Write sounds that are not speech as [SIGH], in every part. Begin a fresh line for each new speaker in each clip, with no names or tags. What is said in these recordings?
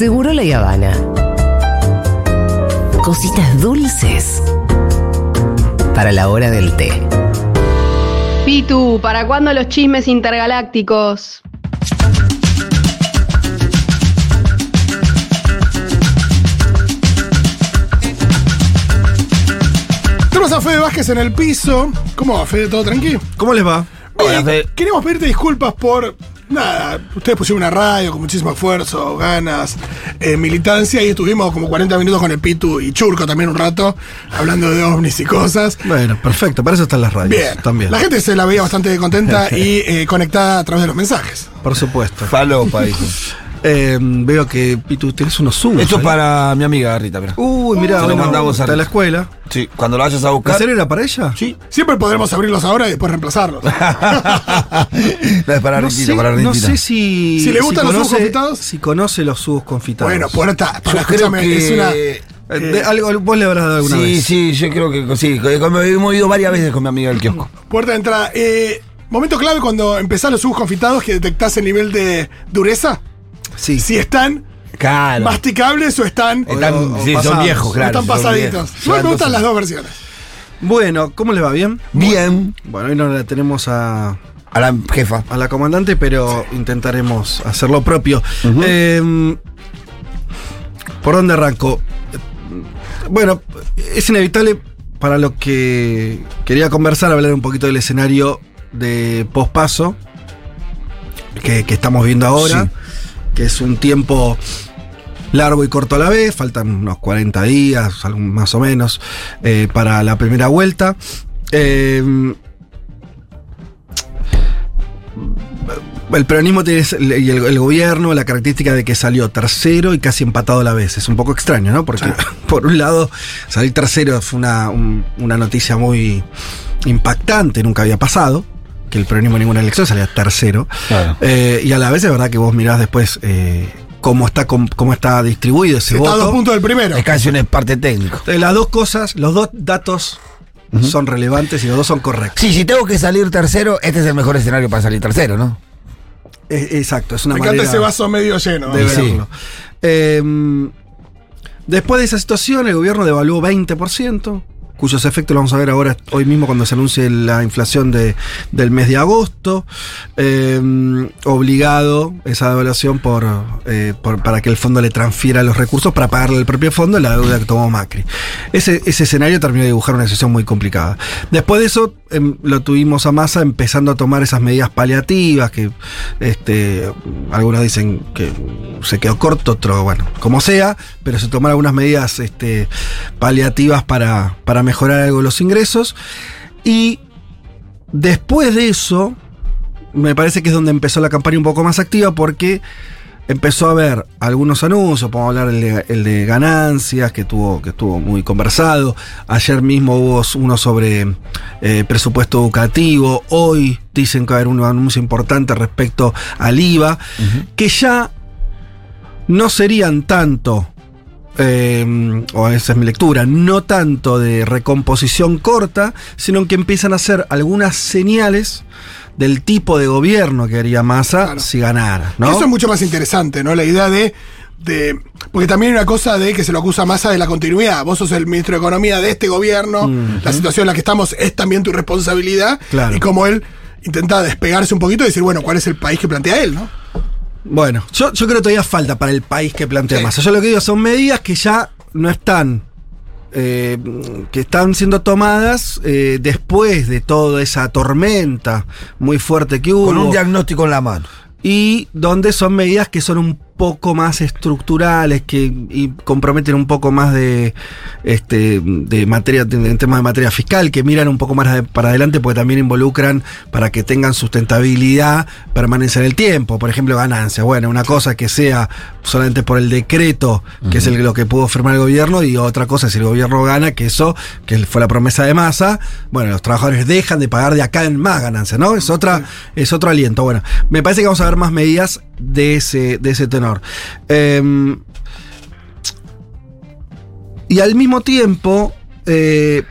Seguro la Habana. Cositas dulces para la hora del té.
Pitu, ¿para cuándo los chismes intergalácticos?
Tenemos a Fede Vázquez en el piso. ¿Cómo va, Fede? ¿Todo tranquilo?
¿Cómo les va?
Bien,
Fede.
queremos pedirte disculpas por. Nada, ustedes pusieron una radio con muchísimo esfuerzo, ganas, eh, militancia y estuvimos como 40 minutos con el Pitu y Churco también un rato, hablando de ovnis y cosas.
Bueno, perfecto, para eso están las radios.
Bien,
También.
la gente se la veía bastante contenta [LAUGHS] y eh, conectada a través de los mensajes.
Por supuesto.
Falopa, dijo.
Eh, veo que Pitu tienes unos subos.
Esto es para mi amiga Rita, mira.
Uy, mira,
Se lo
bueno,
mandamos a
está en la escuela.
Sí, cuando lo vayas a
¿En
buscar.
serio era para ella?
Sí.
Siempre podremos abrirlos ahora y después reemplazarlos. [LAUGHS]
no es para
No
Ritita,
sé,
para
no
Ritita.
sé si.
Si le gustan los subos confitados.
Si conoce los subos confitados.
bueno, puerta,
Yo
para
creo
escúchame,
que.
es una.
Eh, de- algo, vos le habrás dado alguna
sí,
vez.
sí, yo creo que sí. que Hemos ido varias veces con mi amiga del kiosco.
Puerta de entrada. Eh, momento clave cuando empezás los subos confitados que detectás el nivel de dureza.
Sí.
Si están
Claro.
masticables o están,
Están,
o- o
sí, son viejos, claro.
están pasaditos. Igual me gustan las
dos-
versiones.
Bueno, ¿cómo le va? ¿Bien?
Bien.
Bueno, hoy no la tenemos a,
A la jefa.
a la comandante, pero intentaremos hacer lo propio. Eh, ¿Por dónde arranco? Bueno, es inevitable para lo que quería conversar, hablar un poquito del escenario de pospaso que, que estamos viendo ahora,
Sí.
Que es un tiempo largo y corto a la vez, faltan unos 40 días, algún- más o menos, eh, para la primera vuelta. Eh, el peronismo tiene y el, el gobierno la característica de que salió tercero y casi empatado a la vez. Es un poco extraño, ¿no? Porque [LAUGHS] por un lado salir tercero fue una, un- una noticia muy impactante, nunca había pasado. Que el peronismo en ninguna elección salía tercero.
Claro.
Eh, y a la vez es verdad que vos mirás después eh, cómo, está, cómo está distribuido ese
Está a
voto.
dos puntos del primero.
Es casi un parte técnico.
Entonces, las dos cosas, los dos datos son relevantes y los dos son correctos.
Sí, si tengo que salir tercero, este es el mejor escenario para salir tercero, ¿no?
Eh, exacto, es una
Me encanta ese vaso medio lleno.
de
Sí.
verlo. Eh, después de esa situación, el gobierno devaluó 20%, cuyos efectos los vamos a ver ahora, hoy mismo, cuando se anuncie la inflación de- del mes de agosto. Eh, obligado esa devaluación por, eh, por- para que el fondo le transfiera los recursos para pagarle al propio fondo la deuda que tomó Macri. Ese, ese escenario terminó de dibujar una situación muy complicada. Después de eso, em, lo tuvimos a Massa empezando a tomar esas medidas paliativas que este, algunos dicen que se quedó corto, otro, bueno, como sea, pero se tomaron algunas medidas este, paliativas para, para mejorar algo los ingresos. Y después de eso, me parece que es donde empezó la campaña un poco más activa porque empezó a haber algunos anuncios, podemos hablar el de, el de ganancias, que tuvo, que estuvo muy conversado. Ayer mismo hubo uno sobre eh, presupuesto educativo. Hoy dicen que va a haber un anuncio importante respecto al IVA, que ya no serían tanto. eh, o esa es mi lectura, no tanto de recomposición corta, sino que empiezan a hacer algunas señales del tipo de gobierno que haría Massa
Claro.
si ganara. ¿no?
Eso es mucho más interesante, ¿no? La idea de, de. Porque también hay una cosa de que se lo acusa Massa de la continuidad. Vos sos el ministro de Economía de este gobierno, la situación en la que estamos es también tu responsabilidad.
Claro.
Y como él intenta despegarse un poquito y decir, bueno, ¿cuál es el país que plantea él, no?
Bueno, yo, yo creo que todavía falta para el país que plantea
Sí.
Massa. Yo lo que digo son medidas que ya no están. Eh, que están siendo tomadas eh, después de toda esa tormenta muy fuerte que hubo.
Con un diagnóstico en la mano.
y donde son medidas que son un poco más estructurales, que y comprometen un poco más de este de materia, de- en temas de materia fiscal, que miran un poco más para adelante, porque también involucran para que tengan sustentabilidad, permanencia en el tiempo. Por ejemplo, ganancias. Bueno, una cosa que sea solamente por el decreto, que es el, lo que pudo firmar el gobierno, y otra cosa si el gobierno gana, que eso, que fue la promesa de masa, bueno, los trabajadores dejan de pagar de acá en más ganancias, ¿no? Es otra, es otro aliento. Bueno, me parece que vamos a ver más medidas de ese, de ese tenor. Em, y al mismo tiempo, eh,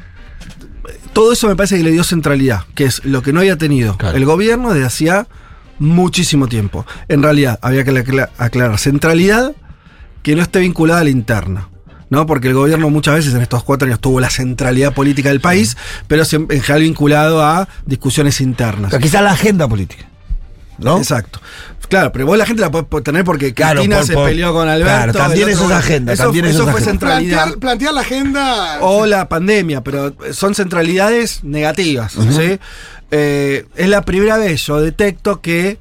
todo eso me parece que le dio centralidad, que es lo que no había tenido
Claro.
el gobierno desde hacía muchísimo tiempo. En realidad, había que acla- aclarar centralidad que no esté vinculada a la interna. ¿no? Porque el gobierno muchas veces en estos cuatro años tuvo la centralidad política del país, pero en general vinculado a discusiones internas.
Pero quizá la agenda política. ¿No?
Exacto. Claro, pero vos la gente la podés tener porque
Claro,
Cristina
por-
se
por-
peleó con Alberto.
claro, también eso
otro-
es agenda,
Eso,
también
eso
eso es
fue
agenda.
centralidad.
Plantear, plantear la agenda.
O la pandemia, pero son centralidades negativas. ¿sí? Eh, es la primera vez yo detecto que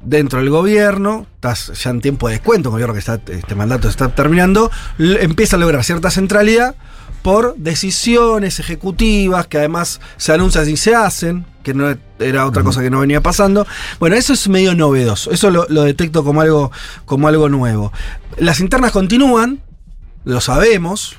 dentro del gobierno, estás ya en tiempo de descuento, un gobierno que está, este mandato está terminando, empieza a lograr cierta centralidad por decisiones ejecutivas que además se anuncian y se hacen, que no era otra cosa que no venía pasando. Bueno, eso es medio novedoso, eso lo, lo detecto como algo, como algo nuevo. Las internas continúan, lo sabemos,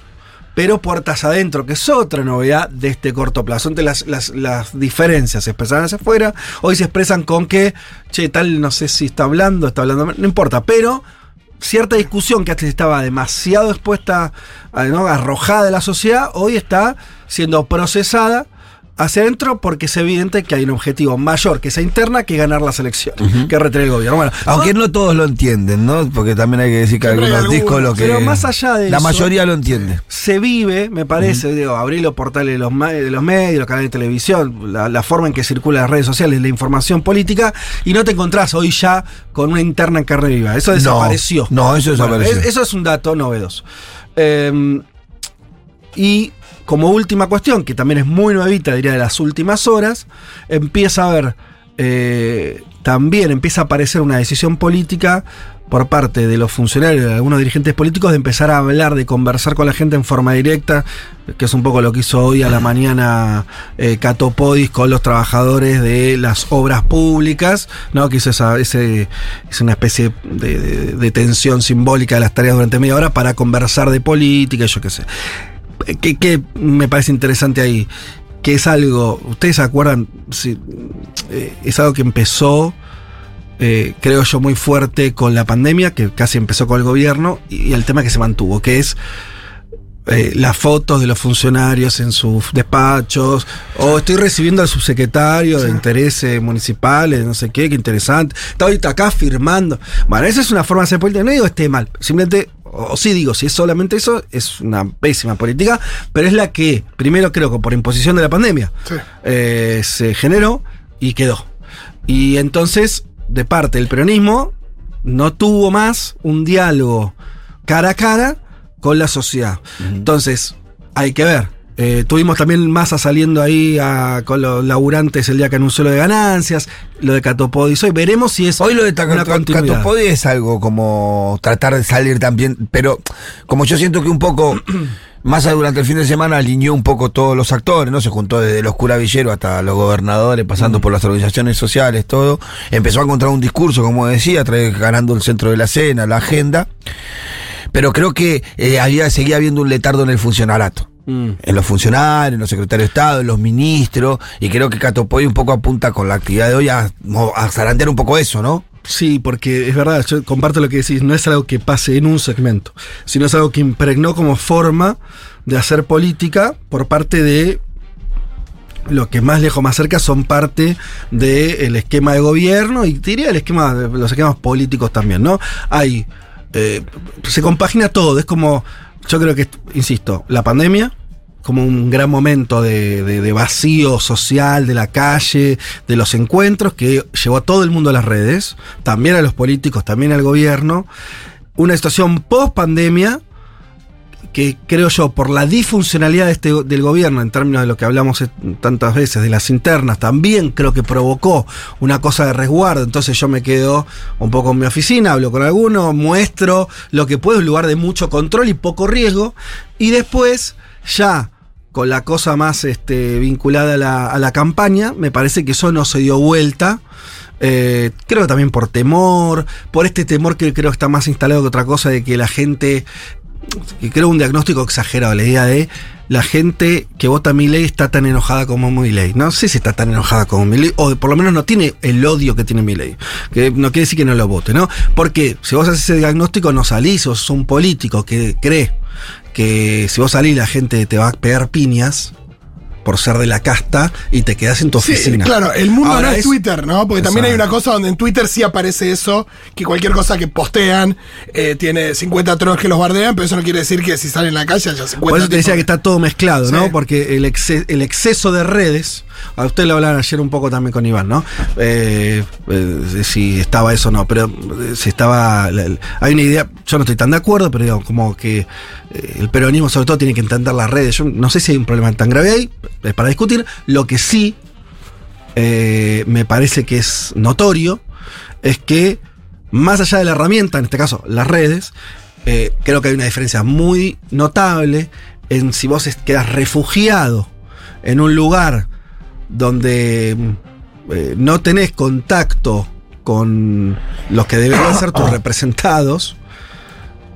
pero puertas adentro, que es otra novedad de este corto plazo. Entre las, las, las diferencias se expresan hacia afuera, hoy se expresan con que, che, tal, no sé si está hablando, está hablando, no importa, pero cierta discusión que antes estaba demasiado expuesta, ¿no? arrojada de la sociedad, hoy está siendo procesada hacia adentro porque es evidente que hay un objetivo mayor que esa interna que ganar las elecciones, que retener el gobierno. Bueno,
Aunque no todos lo entienden, ¿no? Porque también hay que decir que algunos discos lo que.
Pero más allá de
La
eso-
mayoría lo entiende.
se vive, me parece, digo, abrir los portales de los, de los medios, los canales de televisión, la, la forma en que circulan las redes sociales, la información política, y no te encontrás hoy ya con una interna en carne viva. Eso desapareció.
no, eso desapareció.
es- eso es un dato novedoso. Eh, y como última cuestión, que también es muy nuevita, diría de las últimas horas, empieza a haber, eh, también empieza a aparecer una decisión política por parte de los funcionarios, de algunos dirigentes políticos, de empezar a hablar, de conversar con la gente en forma directa, que es un poco lo que hizo hoy a la mañana eh, Cato Podis con los trabajadores de las obras públicas, ¿no? que hizo esa, ese, es una especie de, de- tensión simbólica de las tareas durante media hora para conversar de política, yo qué sé. ¿Qué, qué me parece interesante ahí? Que es algo, ustedes se acuerdan, Sí, eh, es algo que empezó, eh, creo yo, muy fuerte con la pandemia, que casi empezó con el gobierno, y, y el tema que se mantuvo, que es eh, las fotos de los funcionarios en sus despachos, o estoy recibiendo al subsecretario de intereses municipales, no sé qué, qué interesante, está ahorita acá firmando. Bueno, esa es una forma de hacer política, no digo que esté mal, simplemente, o, sí digo, si es solamente eso, es una pésima política, pero es la que, primero creo que por imposición de la pandemia,
Sí.
eh, se generó y quedó. Y entonces, de parte del peronismo, no tuvo más un diálogo cara a cara con la sociedad. Entonces, hay que ver. Eh, tuvimos también Massa saliendo ahí a- con los laburantes el día que anunció lo de ganancias, lo de Catopodis. Hoy veremos si es
Hoy lo de
una
Taca-
continuidad.
Catopodi es algo como tratar de salir también, pero como yo siento que un poco, [CLEARS THROAT] Massa durante el fin de semana alineó un poco todos los actores, ¿no? Se juntó desde los curavilleros hasta los gobernadores, pasando por las organizaciones sociales, todo. Empezó a encontrar un discurso, como decía, ganando el centro de la escena, la agenda. Pero creo que eh, había, seguía habiendo un letardo en el funcionarato.
Mm.
En los funcionarios, en los secretarios de Estado, en los ministros, y creo que Catopoy un poco apunta con la actividad de hoy a, a zarandear un poco eso, ¿no?
Sí, porque es verdad, yo comparto lo que decís, no es algo que pase en un segmento, sino es algo que impregnó como forma de hacer política por parte de lo que más lejos, más cerca son parte del esquema de gobierno y diría el esquema de los esquemas políticos también, ¿no? Hay, eh, se compagina todo, es como, yo creo que, insisto, la pandemia, como un gran momento de, vacío social de la calle, de los encuentros, que llevó a todo el mundo a las redes, también a los políticos, también al gobierno. Una situación post pandemia que creo yo, por la disfuncionalidad de este, del gobierno, en términos de lo que hablamos tantas veces, de las internas, también creo que provocó una cosa de resguardo. Entonces yo me quedo un poco en mi oficina, hablo con alguno, muestro lo que puedo, un lugar de mucho control y poco riesgo. Y después, ya con la cosa más este, vinculada a la, a la campaña, me parece que eso no se dio vuelta. Eh, creo también por temor, por este temor que creo que está más instalado que otra cosa de que la gente que creo un diagnóstico exagerado, la idea de la gente que vota a Milei está tan enojada como Milei. No sé si está tan enojada como Milei, o por lo menos no tiene el odio que tiene Milei. Que no quiere decir que no lo vote, ¿no? Porque si vos haces ese diagnóstico, no salís, o sos un político que cree que si vos salís la gente te va a pegar piñas, por ser de la casta y te quedas en tu
Sí,
oficina.
claro, el mundo
Ahora
no es, Twitter, ¿no? Porque también hay una cosa donde en Twitter sí aparece eso, que cualquier cosa que postean eh, tiene 50 trolls que los bardean, pero eso no quiere decir que si salen en la calle haya 50
Por eso te decía
tipos
que está todo mezclado,
Sí.
¿no? Porque el, exce- el exceso de redes, a usted lo hablaban ayer un poco también con Iván, ¿no? Eh, eh, si estaba eso o no, pero eh, si estaba... hay una idea, yo no estoy tan de acuerdo, pero digo, como que el peronismo sobre todo tiene que entender las redes. Yo no sé si hay un problema tan grave ahí, es para discutir. Lo que sí me parece que es notorio es que más allá de la herramienta, en este caso las redes, creo que hay una diferencia muy notable en si vos quedas refugiado en un lugar donde eh, no tenés contacto con los que deberían ser tus [COUGHS] representados.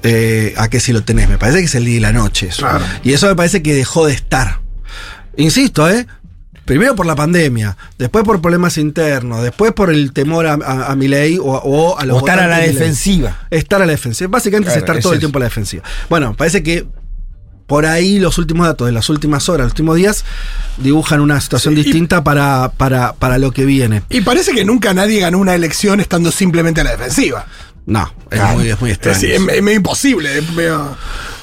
eh, a que si lo tenés, me parece que es el día y la noche. eso.
Claro.
Y eso me parece que dejó de estar. Insisto, ¿eh? Primero por la pandemia, después por problemas internos, después por el temor a, a, a mi ley o, o a los
O estar a la defensiva.
Estar a la defensiva. Básicamente es
Claro,
estar
es
todo el tiempo a la defensiva. Bueno, parece que por ahí los últimos datos de las últimas horas, los últimos días, dibujan una situación
Sí, y-
distinta para, para, para lo que viene.
Y parece que nunca nadie ganó una elección estando simplemente a la defensiva.
No, es,
Claro.
muy, es muy
Es,
extraño.
es- es medio imposible. es medio-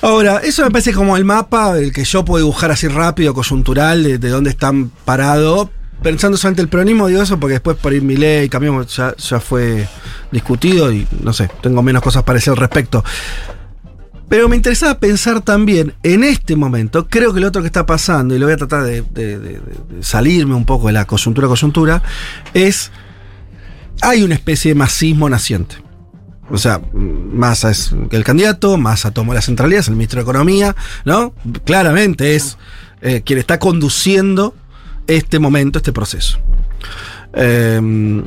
Ahora, eso me parece como el mapa, el que yo puedo dibujar así rápido, coyuntural, de, de dónde están parados. Pensando solamente el peronismo, digo eso porque después por ir mi ley, cambiamos, ya, ya fue discutido y no sé, tengo menos cosas para decir al respecto. Pero me interesaba pensar también, en este momento, creo que lo otro que está pasando, y lo voy a tratar de, salirme un poco de la coyuntura coyuntura, es, hay una especie de masismo naciente. O sea, Massa es el candidato, Massa tomó la centralidad, es el ministro de Economía, ¿no? Claramente es eh, quien está conduciendo este momento, este proceso. Eh,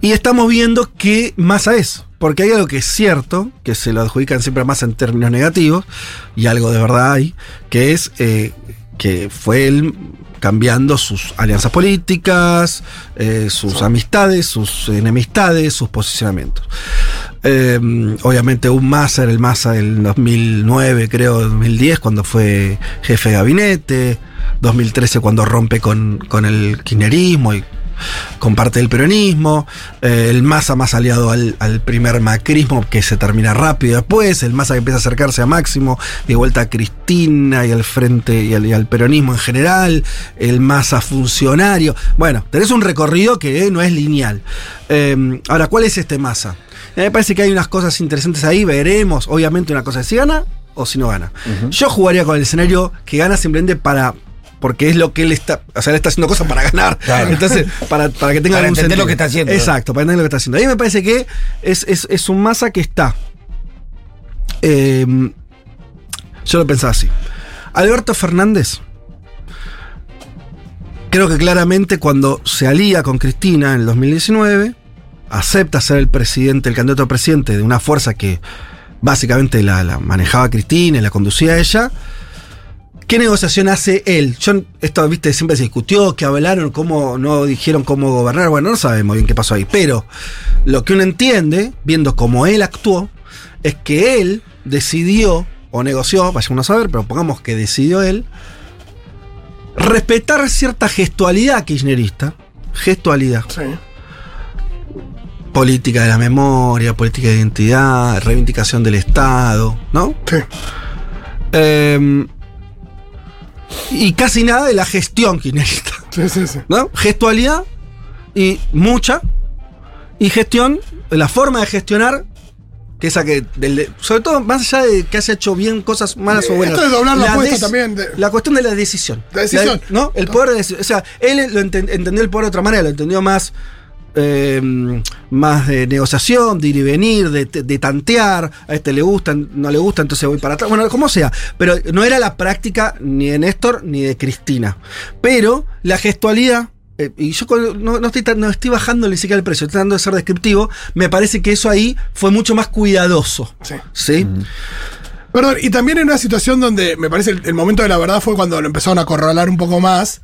y estamos viendo qué Massa es. Porque hay algo que es cierto, que se lo adjudican siempre a Massa en términos negativos, y algo de verdad hay, que es eh, que fue él cambiando sus alianzas políticas, eh, sus amistades, sus enemistades, sus posicionamientos. Eh, obviamente un Massa era el Massa del 2009, creo, 2010, cuando fue jefe de gabinete, 2013 cuando rompe con, con el kirchnerismo y con parte del peronismo, eh, el Massa más aliado al, al primer macrismo que se termina rápido después, el Massa que empieza a acercarse a Máximo, de vuelta a Cristina y al frente y al, y al peronismo en general, el Massa funcionario. Bueno, tenés un recorrido que eh, no es lineal. Eh, ahora, ¿cuál es este Massa? Eh, Me parece que hay unas cosas interesantes ahí, veremos, obviamente una cosa es si gana o si no gana. Yo jugaría con el escenario que gana simplemente para... Porque es lo que él está. O sea, él está haciendo cosas para ganar.
Claro.
Entonces, para, para que tenga
Para
algún
entender lo que está haciendo.
Exacto, para entender lo que está haciendo. Ahí me parece que es, es, es un masa que está. eh, yo lo pensaba así. Alberto Fernández. Creo que claramente cuando se alía con Cristina en el 2019, acepta ser el presidente, el candidato a presidente de una fuerza que básicamente la, la manejaba Cristina y la conducía ella. ¿Qué negociación hace él? Yo, esto, viste, siempre se discutió, que hablaron, cómo, no dijeron cómo gobernar. Bueno, no sabemos bien qué pasó ahí. Pero lo que uno entiende, viendo cómo él actuó, es que él decidió, o negoció, vayamos a saber, pero pongamos que decidió él, respetar cierta gestualidad kirchnerista. Gestualidad.
Sí.
Política de la memoria, política de identidad, reivindicación del Estado, ¿no?
Sí.
Eh, y casi nada de la gestión kirchnerista, [LAUGHS]
Sí, sí, sí.
¿no? Gestualidad y mucha. Y gestión, la forma de gestionar, que esa que, del de- sobre todo más allá de que haya hecho bien cosas malas
Eh,
o buenas.
esto de doblar la también de-
La cuestión de la decisión.
La decisión.
¿No? El poder de decisión. O sea, él lo enten- entendió el poder de otra manera, lo entendió más. Eh, más de negociación, de ir y venir, de, de tantear, a este le gusta, no le gusta, entonces voy para atrás, bueno, como sea, pero no era la práctica ni de Néstor ni de Cristina, pero la gestualidad, eh, y yo no, no estoy, no estoy bajando ni siquiera el precio, estoy tratando de ser descriptivo, me parece que eso ahí fue mucho más cuidadoso,
Sí.
¿sí?
Perdón, y también en una situación donde me parece el, el momento de la verdad fue cuando lo empezaron a corralar un poco más.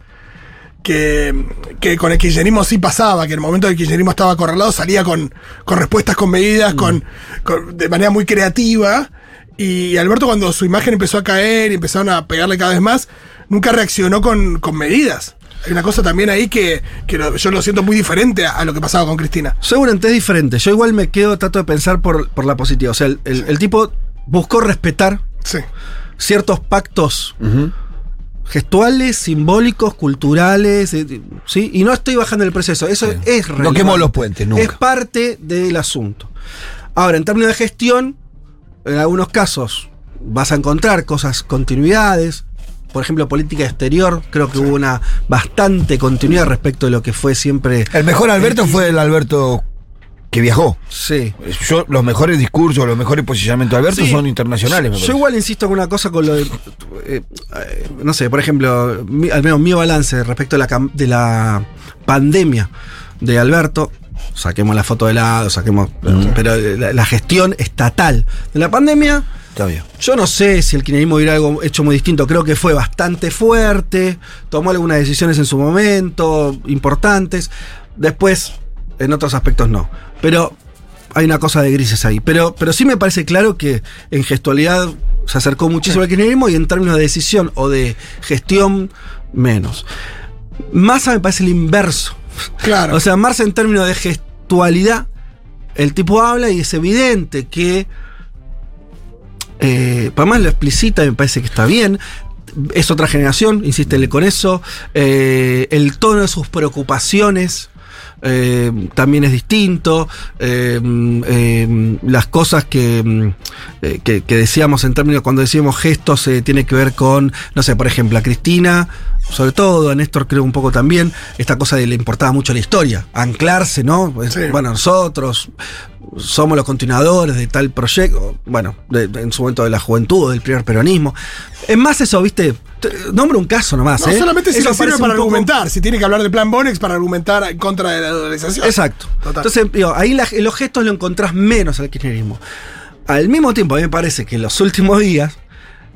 Que, que con el kirchnerismo sí pasaba, que en el momento del kirchnerismo estaba acorralado, salía con, con respuestas con medidas, con, con- de manera muy creativa. Y Alberto, cuando su imagen empezó a caer y empezaron a pegarle cada vez más, nunca reaccionó con, con medidas. Hay una cosa también ahí que, que lo- yo lo siento muy diferente a, a lo que pasaba con Cristina.
Seguramente es diferente. Yo igual me quedo, trato de pensar por, por la positiva. O sea, el, el- el tipo buscó respetar
Sí.
ciertos pactos gestuales, simbólicos, culturales, eh, ¿sí? Y no estoy bajando el proceso. Eso
Sí.
es
No
relevante.
quemó los puentes, nunca.
Es parte del asunto. Ahora, en términos de gestión, en algunos casos vas a encontrar cosas, continuidades. Por ejemplo, política exterior, creo que hubo una bastante continuidad respecto de lo que fue siempre.
El mejor Alberto fue el Alberto que viajó.
Sí.
Yo, los mejores discursos, los mejores posicionamientos de Alberto
Sí.
son internacionales. me
Yo igual insisto con una cosa con lo de. eh, eh, no sé, por ejemplo, mi- al menos mi balance respecto de la, de la pandemia de Alberto. Saquemos la foto de lado, saquemos. Pero la, la gestión estatal de la pandemia.
Está bien.
Yo no sé si el kirchnerismo hubiera algo hecho muy distinto. Creo que fue bastante fuerte. Tomó algunas decisiones en su momento importantes. Después, en otros aspectos no. Pero hay una cosa de grises ahí. Pero, pero sí me parece claro que en gestualidad se acercó muchísimo al kirchnerismo y en términos de decisión o de gestión, menos. Massa me parece el inverso.
Claro.
O sea, Marx en términos de gestualidad, el tipo habla y es evidente que, eh, para más lo explicita, me parece que está bien. Es otra generación, insístele con eso. Eh, el tono de sus preocupaciones eh, también es distinto. Eh, eh, las cosas que, eh, que, que decíamos en términos, cuando decíamos gestos, tiene que ver con, no sé, por ejemplo, a Cristina, sobre todo, a Néstor creo un poco también, esta cosa de le importaba mucho la historia, anclarse, ¿no? Pues,
Sí.
Bueno, nosotros somos los continuadores de tal proyecto, bueno, de- de- en su momento de la juventud, del primer peronismo. Es más eso, viste, Te- nombro un caso nomás,
No,
¿eh?
solamente si
Eso
le sirve para
poco-
argumentar. Si tiene que hablar de plan Bonex para argumentar en contra de la dolarización.
Exacto.
Total.
Entonces, digo, ahí la- los gestos lo encontrás menos al kirchnerismo. Al mismo tiempo, a mí me parece que en los últimos días,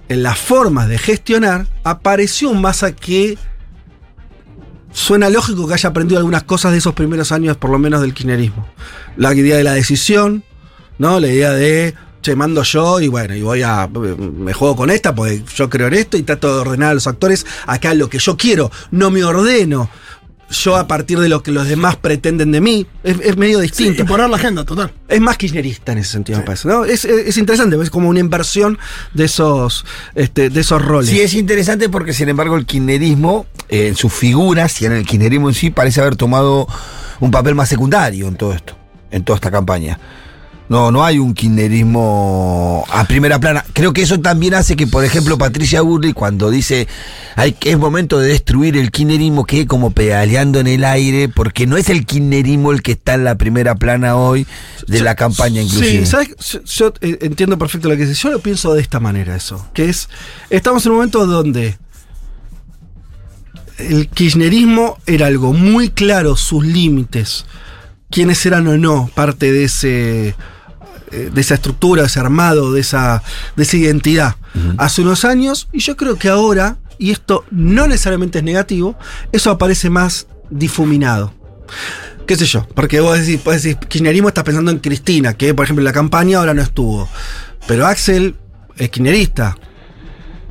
en las formas de gestionar, apareció un masa que suena lógico que haya aprendido algunas cosas de esos primeros años, por lo menos del kirchnerismo. La idea de la decisión, ¿no? La idea de, che, mando yo y bueno, y voy a, me juego con esta porque yo creo en esto y trato de ordenar a los actores acá lo que yo quiero, no me ordeno. Yo a partir de lo que los demás pretenden de mí, es, es medio
Sí,
distinto.
imponer la agenda, total.
Es más kirchnerista en ese sentido, me parece. ¿no? Es, es- es interesante, es como una inversión de esos, este, de esos roles.
Sí, es interesante porque, sin embargo, el kirchnerismo, eh, en sus figuras y en el kirchnerismo en sí, parece haber tomado un papel más secundario en todo esto, en toda esta campaña. No, no hay un kirchnerismo a primera plana. Creo que eso también hace que, por ejemplo, Patricia Burri, cuando dice hay que es momento de destruir el kirchnerismo, quede como pedaleando en el aire, porque no es el kirchnerismo el que está en la primera plana hoy de la campaña, inclusive.
Sí, ¿sabes? Yo, yo, eh, entiendo perfecto lo que dices. Yo lo pienso de esta manera, eso. Que es, estamos en un momento donde el kirchnerismo era algo muy claro, sus límites, quiénes eran o no parte de ese de esa estructura, de ese armado, de esa, de esa identidad hace unos años, y yo creo que ahora, y esto no necesariamente es negativo, eso aparece más difuminado qué sé yo, porque vos decís, vos decís, kirchnerismo está pensando en Cristina, que por ejemplo en la campaña ahora no estuvo. Pero Axel es kirchnerista.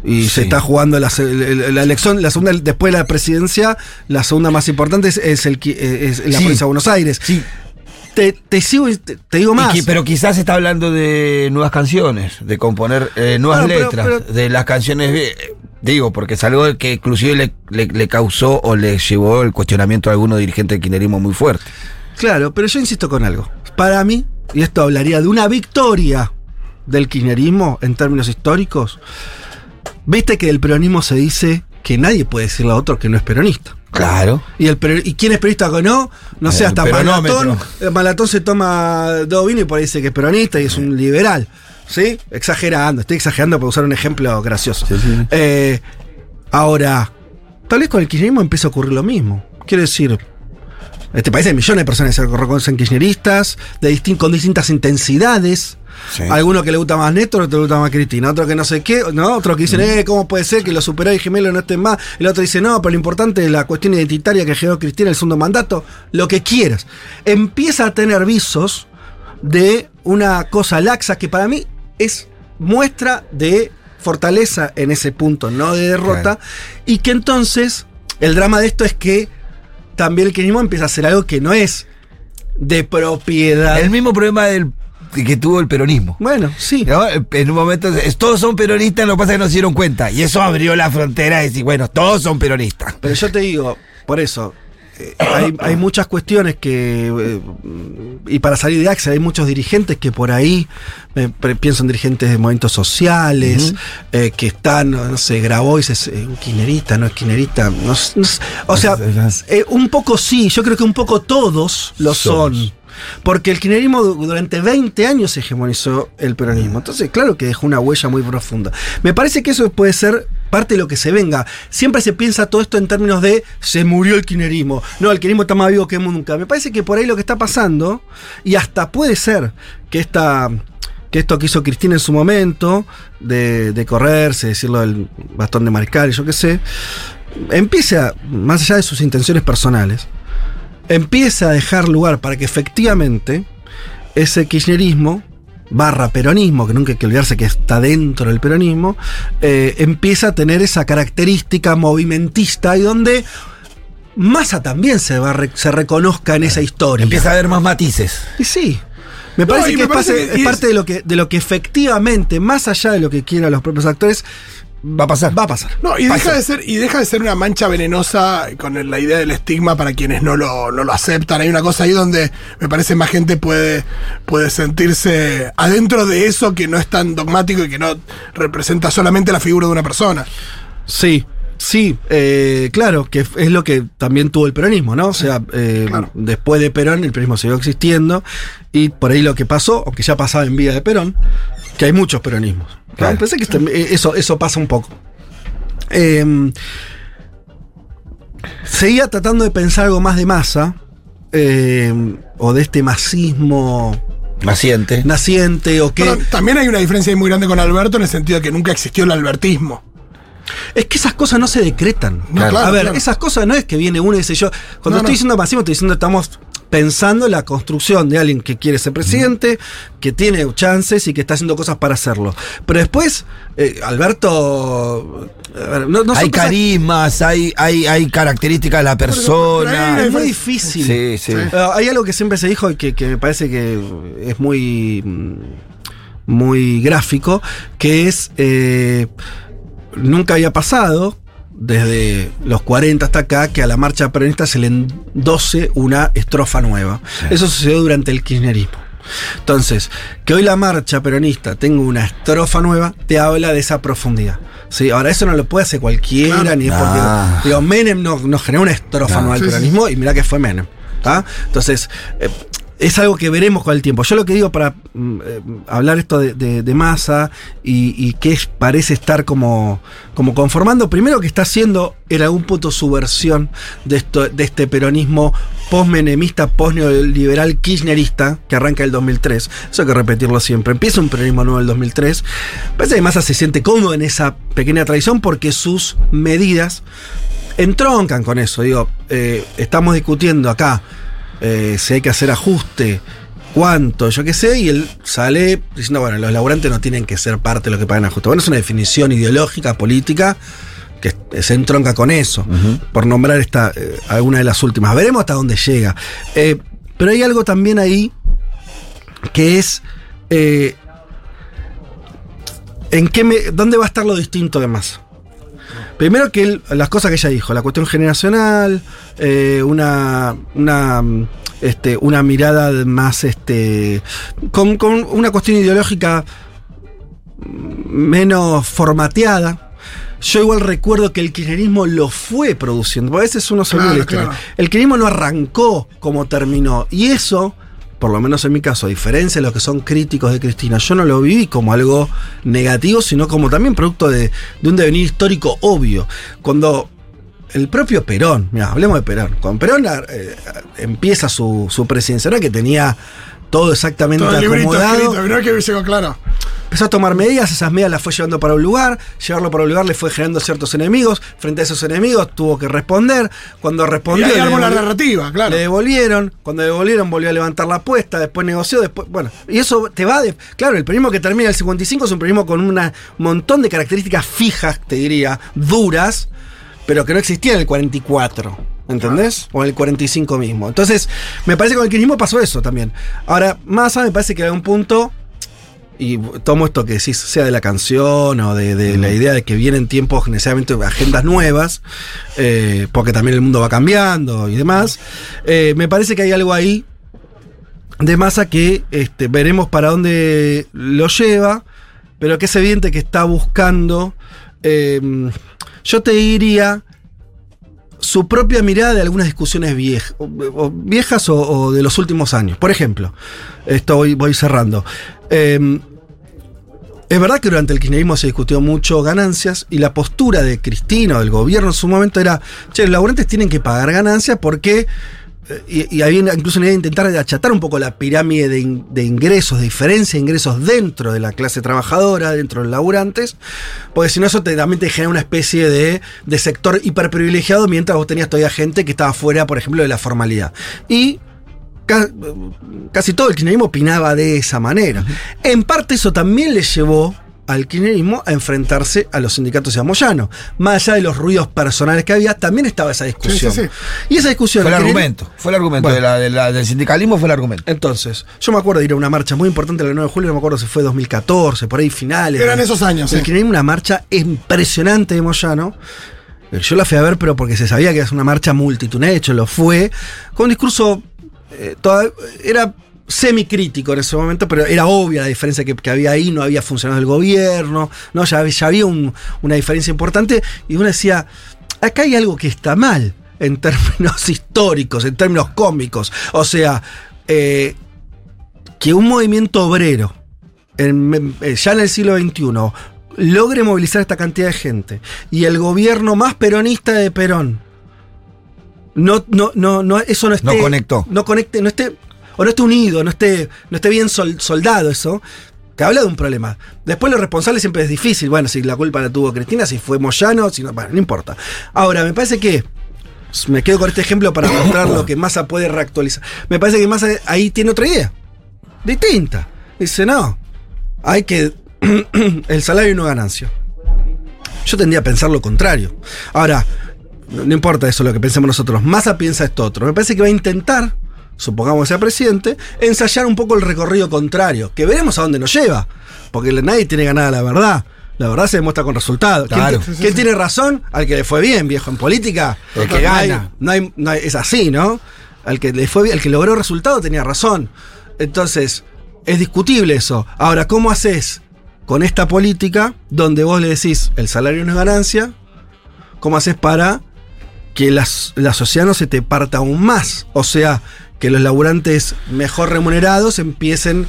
Y
Sí.
se está jugando la, se- la- la elección, la segunda, después de la presidencia, la segunda más importante es, es el, qui- es la
Sí.
provincia de Buenos Aires.
Sí,
Te, te sigo y te, te digo
Y
más.
que- pero quizás está hablando de nuevas canciones, de componer eh, nuevas
Bueno,
letras,
pero-
de las canciones, eh, digo, porque es algo que inclusive le, le- le causó o le llevó el cuestionamiento a algunos dirigentes del kirchnerismo muy fuerte.
Claro, pero yo insisto con algo. Para mí, y esto hablaría de una victoria del kirchnerismo en términos históricos, viste que del peronismo se dice que nadie puede decirle a otro que no es peronista.
Claro.
¿Y, el ¿Y quién es periodista o no? No sé, hasta. Malatón. eh, Malatón se toma dos vinos y por ahí dice que es peronista y es un liberal. ¿Sí? Exagerando, estoy exagerando para usar un ejemplo gracioso.
Sí, sí.
Eh, ahora, tal vez con el kirchnerismo empieza a ocurrir lo mismo. Quiero decir, este país hay millones de personas que se reconocen kirchneristas, de distin- con distintas intensidades.
Sí.
Alguno que le gusta más Néstor, otro que le gusta más Cristina, otro que no sé qué, ¿no? Otro que dicen, eh, ¿cómo puede ser que los superhéroes gemelos no estén más? El otro dice, no, pero lo importante es la cuestión identitaria que generó Cristina en el segundo mandato, lo que quieras. Empieza a tener visos de una cosa laxa que para mí es muestra de fortaleza en ese punto, no de derrota, y que entonces el drama de esto es que también el kirchnerismo empieza a hacer algo que no es de propiedad.
El mismo problema del, que tuvo el peronismo.
bueno, sí.
¿No? En un momento, todos son peronistas, lo que pasa es que no se dieron cuenta. Y eso abrió la frontera de decir, bueno, todos son peronistas.
Pero yo te digo, por eso, hay, hay muchas cuestiones que. eh, y para salir de Axel, hay muchos dirigentes que por ahí, pre- pienso en dirigentes de movimientos sociales, eh, que están, no sé, Grabois es eh, un kirchnerista, no es kirchnerista. no no o sea, eh, un poco sí, yo creo que un poco todos lo son. Porque el kirchnerismo du- durante 20 años hegemonizó el peronismo. Entonces, claro que dejó una huella muy profunda. Me parece que eso puede ser parte de lo que se venga. Siempre se piensa todo esto en términos de se murió el kirchnerismo. No, el kirchnerismo está más vivo que nunca. Me parece que por ahí lo que está pasando, y hasta puede ser que esta que esto que hizo Cristina en su momento, de, de correrse, decirlo del bastón de mariscal, yo qué sé, empiece a, más allá de sus intenciones personales, empieza a dejar lugar para que efectivamente ese kirchnerismo barra peronismo, que nunca hay que olvidarse que está dentro del peronismo, eh, empieza a tener esa característica movimentista y donde Massa también se, va se reconozca en esa historia.
Empieza a haber más matices.
Y sí. Me parece que,
me
es,
parece
es parte de lo que de lo que efectivamente, más allá de lo que quieran los propios actores,
Va a pasar.
va a pasar.
No, y
Pasa.
deja, de ser, y deja de ser una mancha venenosa con la idea del estigma para quienes no lo, no lo aceptan. Hay una cosa ahí donde me parece más gente puede, puede sentirse adentro de eso que no es tan dogmático y que no representa solamente la figura de una persona.
Sí, sí, eh, claro, que es lo que también tuvo el peronismo, ¿no? O sea, eh,
Claro.
después de Perón el peronismo siguió existiendo y por ahí lo que pasó, o que ya pasaba en vida de Perón, que hay muchos peronismos. ¿no?
Claro.
Pensé que este- eh, eso, eso pasa un poco. Eh, seguía tratando de pensar algo más de masa, eh, o de este masismo
Naciente.
naciente, o que...
Pero también hay una diferencia ahí muy grande con Alberto en el sentido de que nunca existió el albertismo.
Es que esas cosas no se decretan.
No, claro,
a ver,
claro.
esas cosas no es que viene uno y dice yo. Cuando
No,
estoy
no.
diciendo masismo, estoy diciendo estamos pensando en la construcción de alguien que quiere ser presidente, que tiene chances y que está haciendo cosas para hacerlo. Pero después, eh, Alberto. ver, no,
hay
cosas-
carismas, hay, hay, hay características de la
pero
persona.
Es muy difícil.
Sí, sí.
Eh, hay algo que siempre se dijo y que, que me parece que es muy, muy gráfico, que es, eh, nunca había pasado, desde los 40 hasta acá, que a la marcha peronista se le endose una estrofa nueva. Eso sucedió durante el kirchnerismo. Entonces, que hoy la marcha peronista tenga una estrofa nueva, te habla de esa profundidad. Sí, ahora eso no lo puede hacer cualquiera,
Claro.
ni es porque. Digo, Menem no, no generó una estrofa nueva al peronismo y mirá que fue Menem. ¿tá? Entonces, eh, es algo que veremos con el tiempo. Yo lo que digo para mm, eh, hablar esto de, de- masa y, y que parece estar como, como conformando, primero que está haciendo en algún punto su versión de, esto, de este peronismo post-menemista, post-neoliberal, kirchnerista, que arranca el 2003. Eso hay que repetirlo siempre. Empieza un peronismo nuevo en el 2003. Parece que Massa se siente cómodo en esa pequeña tradición porque sus medidas entroncan con eso. Digo, eh, estamos discutiendo acá eh, si hay que hacer ajuste, cuánto, yo qué sé, y él sale diciendo, bueno, los laburantes no tienen que ser parte de lo que pagan ajuste. Bueno, es una definición ideológica, política, que se entronca con eso, por nombrar esta, eh, alguna de las últimas. Veremos hasta dónde llega. Eh, pero hay algo también ahí que es... eh, ¿En qué me, ¿Dónde va a estar lo distinto de Massa? Primero que él- las cosas que ella dijo, la cuestión generacional, eh, una, una, mm, este, una mirada más, este, con, con una cuestión ideológica menos formateada. Yo igual recuerdo que el kirchnerismo lo fue produciendo. porque A veces uno se olvida
Claro, claro.
El kirchnerismo no arrancó como terminó. Y eso, por lo menos en mi caso, a diferencia de los que son críticos de Cristina, yo no lo viví como algo negativo, sino como también producto de, un devenir histórico obvio. Cuando el propio Perón, mira, hablemos de Perón. Cuando Perón eh, empieza su, su presidencia, no que tenía todo exactamente
Todo el librito
acomodado.
escrito, que claro.
empezó a tomar medidas, esas medidas las fue llevando para un lugar, llevarlo para un lugar le fue generando ciertos enemigos, frente a esos enemigos tuvo que responder, cuando
Y
respondió...
ahí
le
armó la narrativa, claro.
le devolvieron, cuando devolvieron volvió a levantar la apuesta, después negoció, después, bueno, y eso te va de, claro, el peronismo que termina el 55 es un peronismo con un montón de características fijas, te diría, duras, pero que no existían en el 44, ¿entendés? O en el 45 mismo. Entonces, me parece que con el kirchnerismo pasó eso también. Ahora, Massa me parece que a un punto y tomo esto que decís, sea de la canción o de, de la idea de que vienen tiempos necesariamente agendas nuevas, eh, porque también el mundo va cambiando y demás, eh, me parece que hay algo ahí de masa que este, veremos para dónde lo lleva, pero que es evidente que está buscando, eh, yo te diría, su propia mirada de algunas discusiones viejas, o, viejas o, de los últimos años. Por ejemplo, esto voy, voy cerrando. Eh, es verdad que durante el kirchnerismo se discutió mucho ganancias y la postura de Cristina o del gobierno en su momento era, che, los laburantes tienen que pagar ganancias porque... Y, y había incluso una idea de intentar achatar un poco la pirámide de, in- de ingresos, de diferencia de ingresos dentro de la clase trabajadora, dentro de los laburantes, porque si no eso te, también te genera una especie de, de sector hiperprivilegiado mientras vos tenías todavía gente que estaba fuera, por ejemplo, de la formalidad. Y ca- casi todo el kirchnerismo opinaba de esa manera. En parte eso también le llevó al kirchnerismo a enfrentarse a los sindicatos de Moyano. Más allá de los ruidos personales que había, también estaba esa discusión.
Sí, sí,
Y esa discusión...
Fue el argumento. Fue el argumento
Bueno.
de la- de la- del sindicalismo, fue el argumento.
Entonces, yo me acuerdo de ir a una marcha muy importante el 9 de julio, no me acuerdo si fue 2014, por ahí finales.
Eran esos años,
El kirchnerismo, una marcha impresionante de Moyano. Eh, Yo la fui a ver, pero porque se sabía que era una marcha multitudinaria, de hecho lo fue, con un discurso, eh, toda- era semicrítico en ese momento, pero era obvia la diferencia que, que había ahí, no había funcionado el gobierno, ¿no? ya, había- ya había un- una diferencia importante, y uno decía, acá hay algo que está mal en términos [LAUGHS] históricos, en términos cómicos, o sea, eh, que un movimiento obrero, en- eh, ya en el siglo XXI, logre movilizar esta cantidad de gente y el gobierno más peronista de Perón no, no, no, no eso no esté.
No conectó.
No conecte, no esté. O no esté unido, no esté, no esté bien sol- soldado eso. Te habla de un problema. Después lo responsable siempre es difícil. Bueno, si la culpa la tuvo Cristina, si fue Moyano, si no, bueno, no importa. Ahora, me parece que. Me quedo con este ejemplo para mostrar lo que Massa puede reactualizar. Me parece que Massa ahí tiene otra idea. Distinta. Dice, no. Hay que. [CLEARS THROAT] el salario y no ganancia. Yo tendría a pensar lo contrario. Ahora, no importa eso lo que pensemos nosotros. Massa piensa esto otro. Me parece que va a intentar, supongamos que sea presidente, ensayar un poco el recorrido contrario. Que veremos a dónde nos lleva. Porque nadie tiene ganada la verdad. La verdad se demuestra con resultados. ¿Quién,
Claro.
quién tiene razón? Al que le fue bien, viejo. En política,
El que
no hay-
gana.
no hay- no hay- es así, ¿no? Al que le fue bien, el que logró resultado tenía razón. Entonces, es discutible eso. Ahora, ¿cómo haces con esta política donde vos le decís el salario no es ganancia? ¿Cómo haces para que las- la sociedad no se te parta aún más? O sea, que los laburantes mejor remunerados empiecen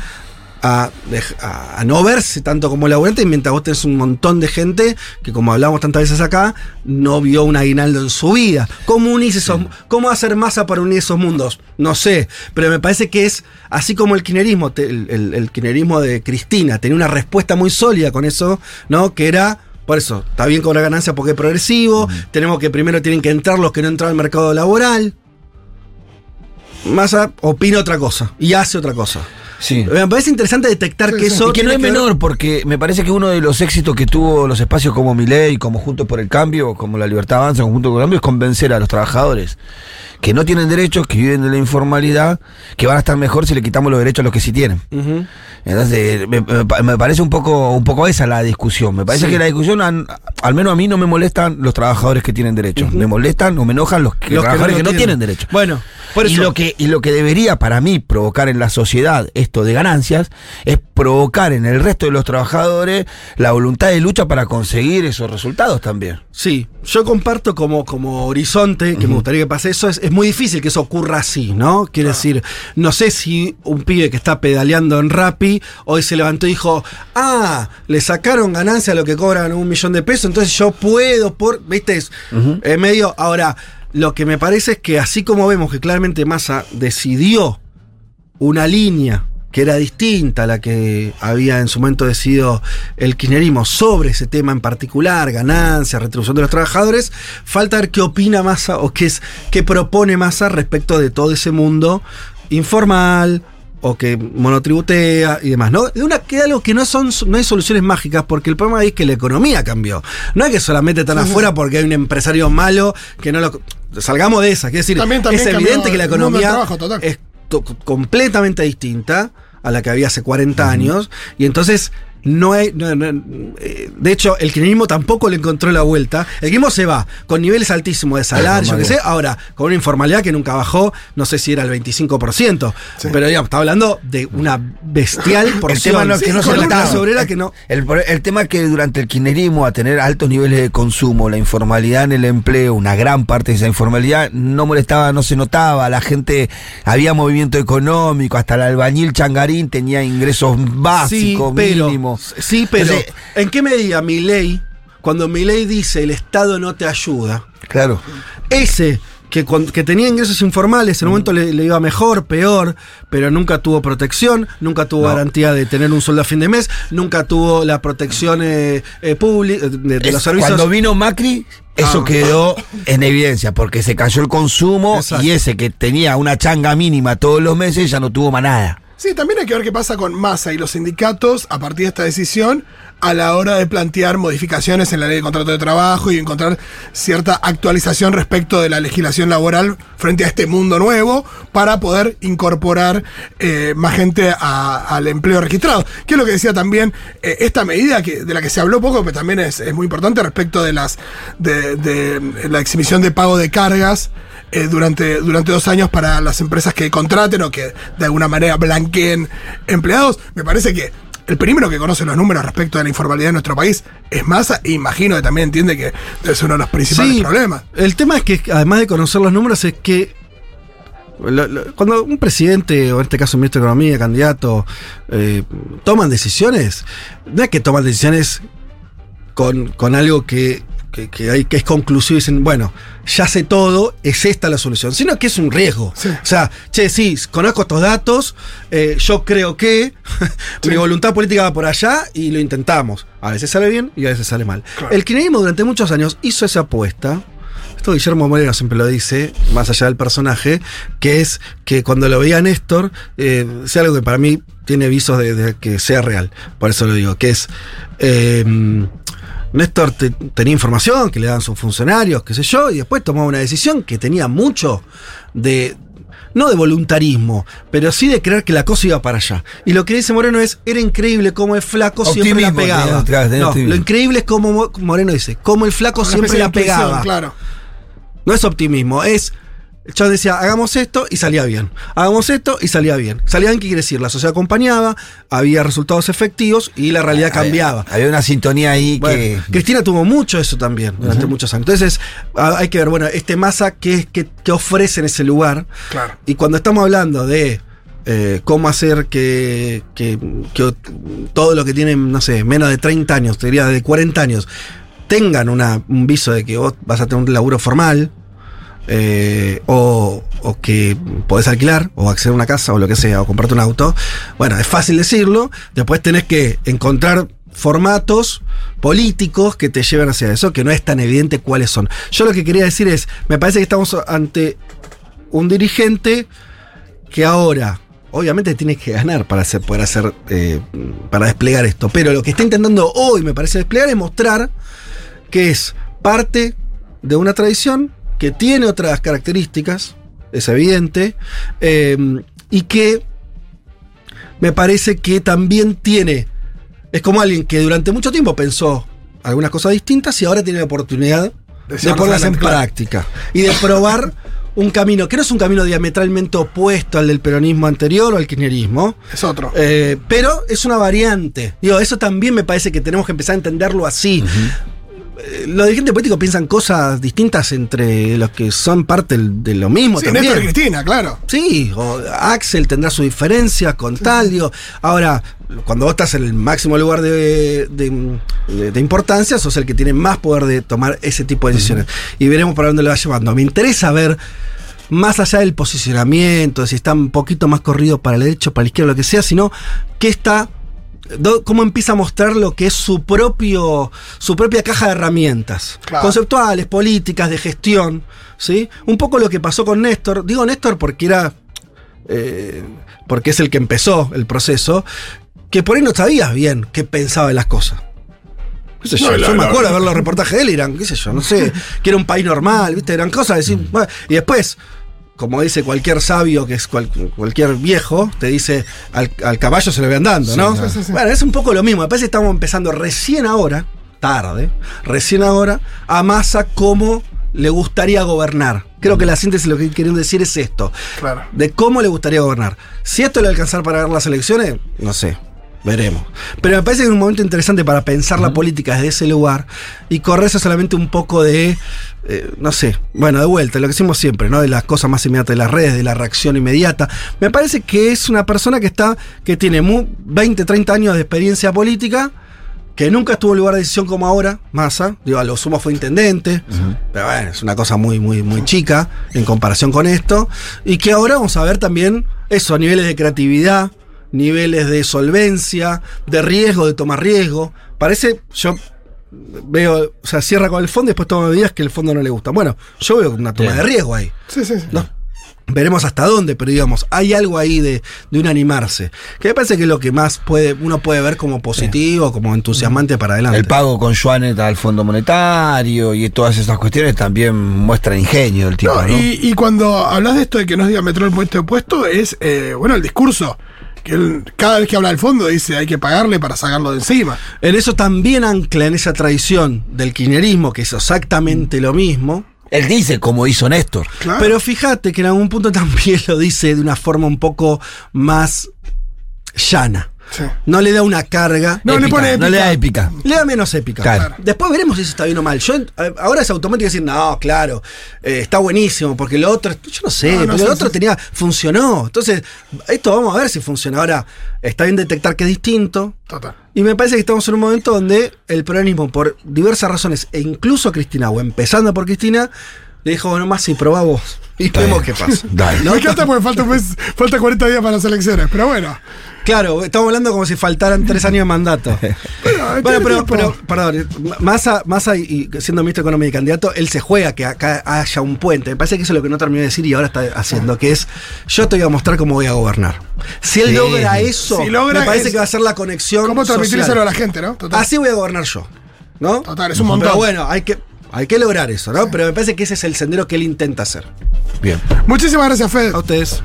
a, dej- a- a no verse tanto como laburantes mientras vos tenés un montón de gente que, como hablamos tantas veces acá, no vio un aguinaldo en su vida. ¿Cómo unís esos, cómo hacer masa para unir esos mundos? No sé, pero me parece que es así como el kinerismo, el, el, el kirchnerismo de Cristina tenía una respuesta muy sólida con eso, ¿no? Que era por eso, está bien con la ganancia porque es progresivo. Tenemos que primero tienen que entrar los que no entran al mercado laboral. Massa opina otra cosa y hace otra cosa.
Sí.
Me parece interesante detectar que eso.
Y que no es
ver-
menor, porque me parece que uno de los éxitos que tuvo los espacios como Milei, como Juntos por el Cambio, como La Libertad Avanza, como Juntos por el Cambio, es convencer a los trabajadores que no tienen derechos, que viven de la informalidad, que van a estar mejor si le quitamos los derechos a los que sí tienen. Entonces, me, parece un poco, un poco esa la discusión. Me parece
Sí.
que la discusión, an- al menos a mí no me molestan los trabajadores que tienen derechos. Me molestan o me enojan los, que-
Los que
trabajadores
no
que no, tienen, derechos.
Bueno, por
y lo que y lo que debería para mí provocar en la sociedad esto de ganancias es provocar en el resto de los trabajadores la voluntad de lucha para conseguir esos resultados también.
Sí, yo comparto como, como horizonte, que me gustaría que pase eso, es, es muy difícil que eso ocurra así, ¿no? Quiere decir, no sé si un pibe que está pedaleando en Rappi hoy se levantó y dijo, ah, le sacaron ganancia a lo que cobran un millón de pesos, entonces yo puedo por, viste, es medio, ahora, lo que me parece es que así como vemos que claramente Massa decidió una línea que era distinta a la que había en su momento decidido el kirchnerismo sobre ese tema en particular, ganancia, retribución de los trabajadores, falta ver qué opina Massa o qué, es, qué propone Massa respecto de todo ese mundo informal o que monotributea y demás, ¿no? De una que algo que no son no hay soluciones mágicas porque el problema es que la economía cambió. No es que solamente están afuera porque hay un empresario malo que no lo salgamos de esa, quiero decir,
También- también
es evidente que la economía
trabajo,
es completamente distinta a la que había hace 40 años y entonces no hay no- no- eh, de hecho el kirchnerismo tampoco le encontró la vuelta. El kirchnerismo se va con niveles altísimos de salario yo qué sé ahora con una informalidad que nunca bajó no sé si era el 25% pero digamos está hablando de una bestial
El
porción.
tema no es que no se
la que no.
El, el tema es que durante el kirchnerismo, a tener altos niveles de consumo, la informalidad en el empleo, una gran parte de esa informalidad no molestaba, no se notaba. La gente, había movimiento económico, hasta el albañil changarín tenía ingresos básicos,
sí, pero,
mínimos.
Sí, pero
Entonces,
¿en qué medida mi ley, cuando mi ley dice el Estado no te ayuda,
claro.
ese que, que tenía ingresos informales, en un momento le, le iba mejor, peor, pero nunca tuvo protección, nunca tuvo
No.
garantía de tener un sueldo a fin de mes, nunca tuvo la protección eh, eh, pública de, de los servicios.
Cuando vino Macri, eso
Ah.
quedó en evidencia, porque se cayó el consumo
Exacto.
y ese que tenía una changa mínima todos los meses ya no tuvo más nada.
Sí, también hay que ver qué pasa con Massa y los sindicatos a partir de esta decisión a la hora de plantear modificaciones en la ley de contrato de trabajo y encontrar cierta actualización respecto de la legislación laboral frente a este mundo nuevo para poder incorporar eh, más gente a- al empleo registrado. Que es lo que decía también eh, esta medida de la que se habló poco, pero también es, muy importante respecto de las de la exhibición de pago de cargas eh, durante, durante dos años para las empresas que contraten o que de alguna manera blanqueen empleados. Me parece que el primero que conoce los números respecto de la informalidad en nuestro país es Massa e imagino que también entiende que es uno de los principales
Sí,
problemas.
El tema es que, además de conocer los números, es que cuando un presidente, o en este caso un ministro de Economía, candidato, eh, toman decisiones, no es que toman decisiones con, con algo que, que, que hay, que es conclusivo y dicen, bueno, ya sé todo, es esta la solución, sino que es un riesgo.
Sí.
O sea, che, sí, conozco estos datos, eh, yo creo que [LAUGHS] mi voluntad política va por allá y lo intentamos. A veces sale bien y a veces sale mal.
Claro.
El kirchnerismo durante muchos años hizo esa apuesta. Esto Guillermo Moreno siempre lo dice, más allá del personaje, que es que cuando lo veía Néstor, eh, sea algo que para mí tiene visos de, de que sea real. Por eso lo digo, que es. eh, Néstor te- tenía información que le daban sus funcionarios, qué sé yo, y después tomaba una decisión que tenía mucho de. No de voluntarismo, pero sí de creer que la cosa iba para allá. Y lo que dice Moreno es, era increíble cómo el flaco siempre la pegaba. No, lo increíble es como Mo- Moreno dice, cómo el flaco
Una
siempre la pegaba.
Claro.
No es optimismo, es. Yo decía, hagamos esto y salía bien. Hagamos esto y salía bien. Salía bien, ¿qué quiere decir? La sociedad acompañaba, había resultados efectivos y la realidad cambiaba.
Había, había una sintonía ahí
Bueno,
que.
Cristina tuvo mucho eso también durante muchos años. Entonces, hay que ver, bueno, este masa, ¿qué, qué, qué ofrece en ese lugar?
Claro.
Y cuando estamos hablando de eh, cómo hacer que, que- que todo lo que tienen, no sé, menos de 30 años, te diría de 40 años, tengan una, un viso de que vos vas a tener un laburo formal, eh, o, o que podés alquilar, o acceder a una casa, o lo que sea, o comprarte un auto, bueno, es fácil decirlo, después tenés que encontrar formatos políticos que te lleven hacia eso, que no es tan evidente cuáles son. Yo lo que quería decir es, me parece que estamos ante un dirigente que ahora, obviamente tiene que ganar para poder hacer, eh, para desplegar esto, pero lo que está intentando hoy, me parece, desplegar es mostrar que es parte de una tradición que tiene otras características, es evidente, eh, y que me parece que también tiene, es como alguien que durante mucho tiempo pensó algunas cosas distintas y ahora tiene la oportunidad
De
ponerlas en práctica y de probar [LAUGHS] un camino que no es un camino diametralmente opuesto al del peronismo anterior o al kirchnerismo,
Es otro.
eh, pero es una variante. Digo, eso también me parece que tenemos que empezar a entenderlo así. Los dirigentes políticos piensan cosas distintas entre los que son parte de lo mismo
sí,
también.
Néstor y Cristina, claro.
Sí, o Axel tendrá su diferencia con tal, digo. Ahora, cuando vos estás en el máximo lugar de, de- de- de importancia, sos el que tiene más poder de tomar ese tipo de decisiones. Y veremos para dónde lo va llevando. Me interesa ver más allá del posicionamiento, si está un poquito más corrido para la derecha, para la izquierda, lo que sea, sino que está cómo empieza a mostrar lo que es su propio su propia caja de herramientas
Claro.
conceptuales, políticas, de gestión, ¿sí? Un poco lo que pasó con Néstor, digo Néstor porque era eh, porque es el que empezó el proceso, que por ahí no sabías bien qué pensaba de las cosas. ¿Qué sé yo?
No,
yo
la-
me
la-
acuerdo de ver los reportajes de él eran, qué sé yo, no sé, que era un país normal, ¿viste? Eran cosas decir, bueno, y después, como dice cualquier sabio, que es cual- cualquier viejo, te dice, al, al caballo se le ve andando, ¿no?
sí, sí, sí.
Bueno, es un poco lo mismo. Me parece que estamos empezando recién ahora, tarde, recién ahora, a Massa cómo le gustaría gobernar. Creo que la síntesis lo que quieren decir es esto.
Claro.
De cómo le gustaría gobernar. Si esto le alcanzar para ganar las elecciones, no sé. Veremos. Pero me parece que es un momento interesante para pensar la política desde ese lugar y correrse solamente un poco de, eh, no sé, bueno, de vuelta, lo que decimos siempre, ¿no? De las cosas más inmediatas de las redes, de la reacción inmediata. Me parece que es una persona que está, que tiene mu- 20, 30 años de experiencia política, que nunca estuvo en lugar de decisión como ahora, Massa, digo, a lo sumo fue intendente, pero bueno, es una cosa muy, muy, muy chica en comparación con esto, y que ahora vamos a ver también eso, niveles de creatividad, niveles de solvencia, de riesgo, de tomar riesgo. Parece, yo veo, o sea, cierra con el fondo y después toma medidas que el fondo no le gusta. Bueno, yo veo una toma
Bien.
de riesgo ahí.
Sí, sí, sí.
No. Veremos hasta dónde, pero digamos, hay algo ahí de, de un animarse. Que me parece que es lo que más puede, uno puede ver como positivo, como entusiasmante para adelante.
El pago con Juanet al Fondo Monetario y todas esas cuestiones también muestran ingenio del tipo,
No,
¿no?
y, y cuando hablas de esto de que no es diametral el puesto opuesto, es, eh, bueno, el discurso. Que él, cada vez que habla del fondo dice hay que pagarle para sacarlo de encima.
En eso también ancla en esa tradición del kirchnerismo, que es exactamente lo mismo.
Él dice como hizo Néstor.
Claro.
Pero fíjate que en algún punto también lo dice de una forma un poco más llana.
Sí.
No le da una carga.
No, le
Épica,
pone
no le da épica.
Le da menos épica.
Claro.
Después veremos si eso está bien o mal. Yo eh, ahora es automático decir, no, claro, eh, está buenísimo, porque lo otro, yo no sé,
No, no
porque
sé,
lo otro tenía, funcionó. Entonces, esto vamos a ver si funciona. Ahora, está bien detectar que es distinto.
Total.
Y me parece que estamos en un momento donde el peronismo, por diversas razones, e incluso Cristina, o empezando por Cristina, le dijo, bueno, más si probá vos. Y
Está
vemos
bien.
qué pasa. [LAUGHS]
Dale.
Me encanta porque falta, un mes, falta 40 días para las elecciones, pero bueno.
Claro, estamos hablando como si faltaran tres años de mandato. [LAUGHS]
Bueno,
pero, pero, perdón, Massa, Massa y siendo ministro de Economía y candidato, él se juega que acá haya un puente. Me parece que eso es lo que no terminó de decir y ahora está haciendo, que es, yo te voy a mostrar cómo voy a gobernar. Si él
Sí.
logra eso,
Si logra
me parece
es-
que va a ser la conexión
¿Cómo transmitírselo a la gente, no? Total.
Así voy a gobernar yo, ¿no?
Total, es un montón.
Pero bueno, hay que, hay que lograr eso, ¿no? Pero me parece que ese es el sendero que él intenta hacer.
Bien.
Muchísimas gracias, Fede.
A ustedes.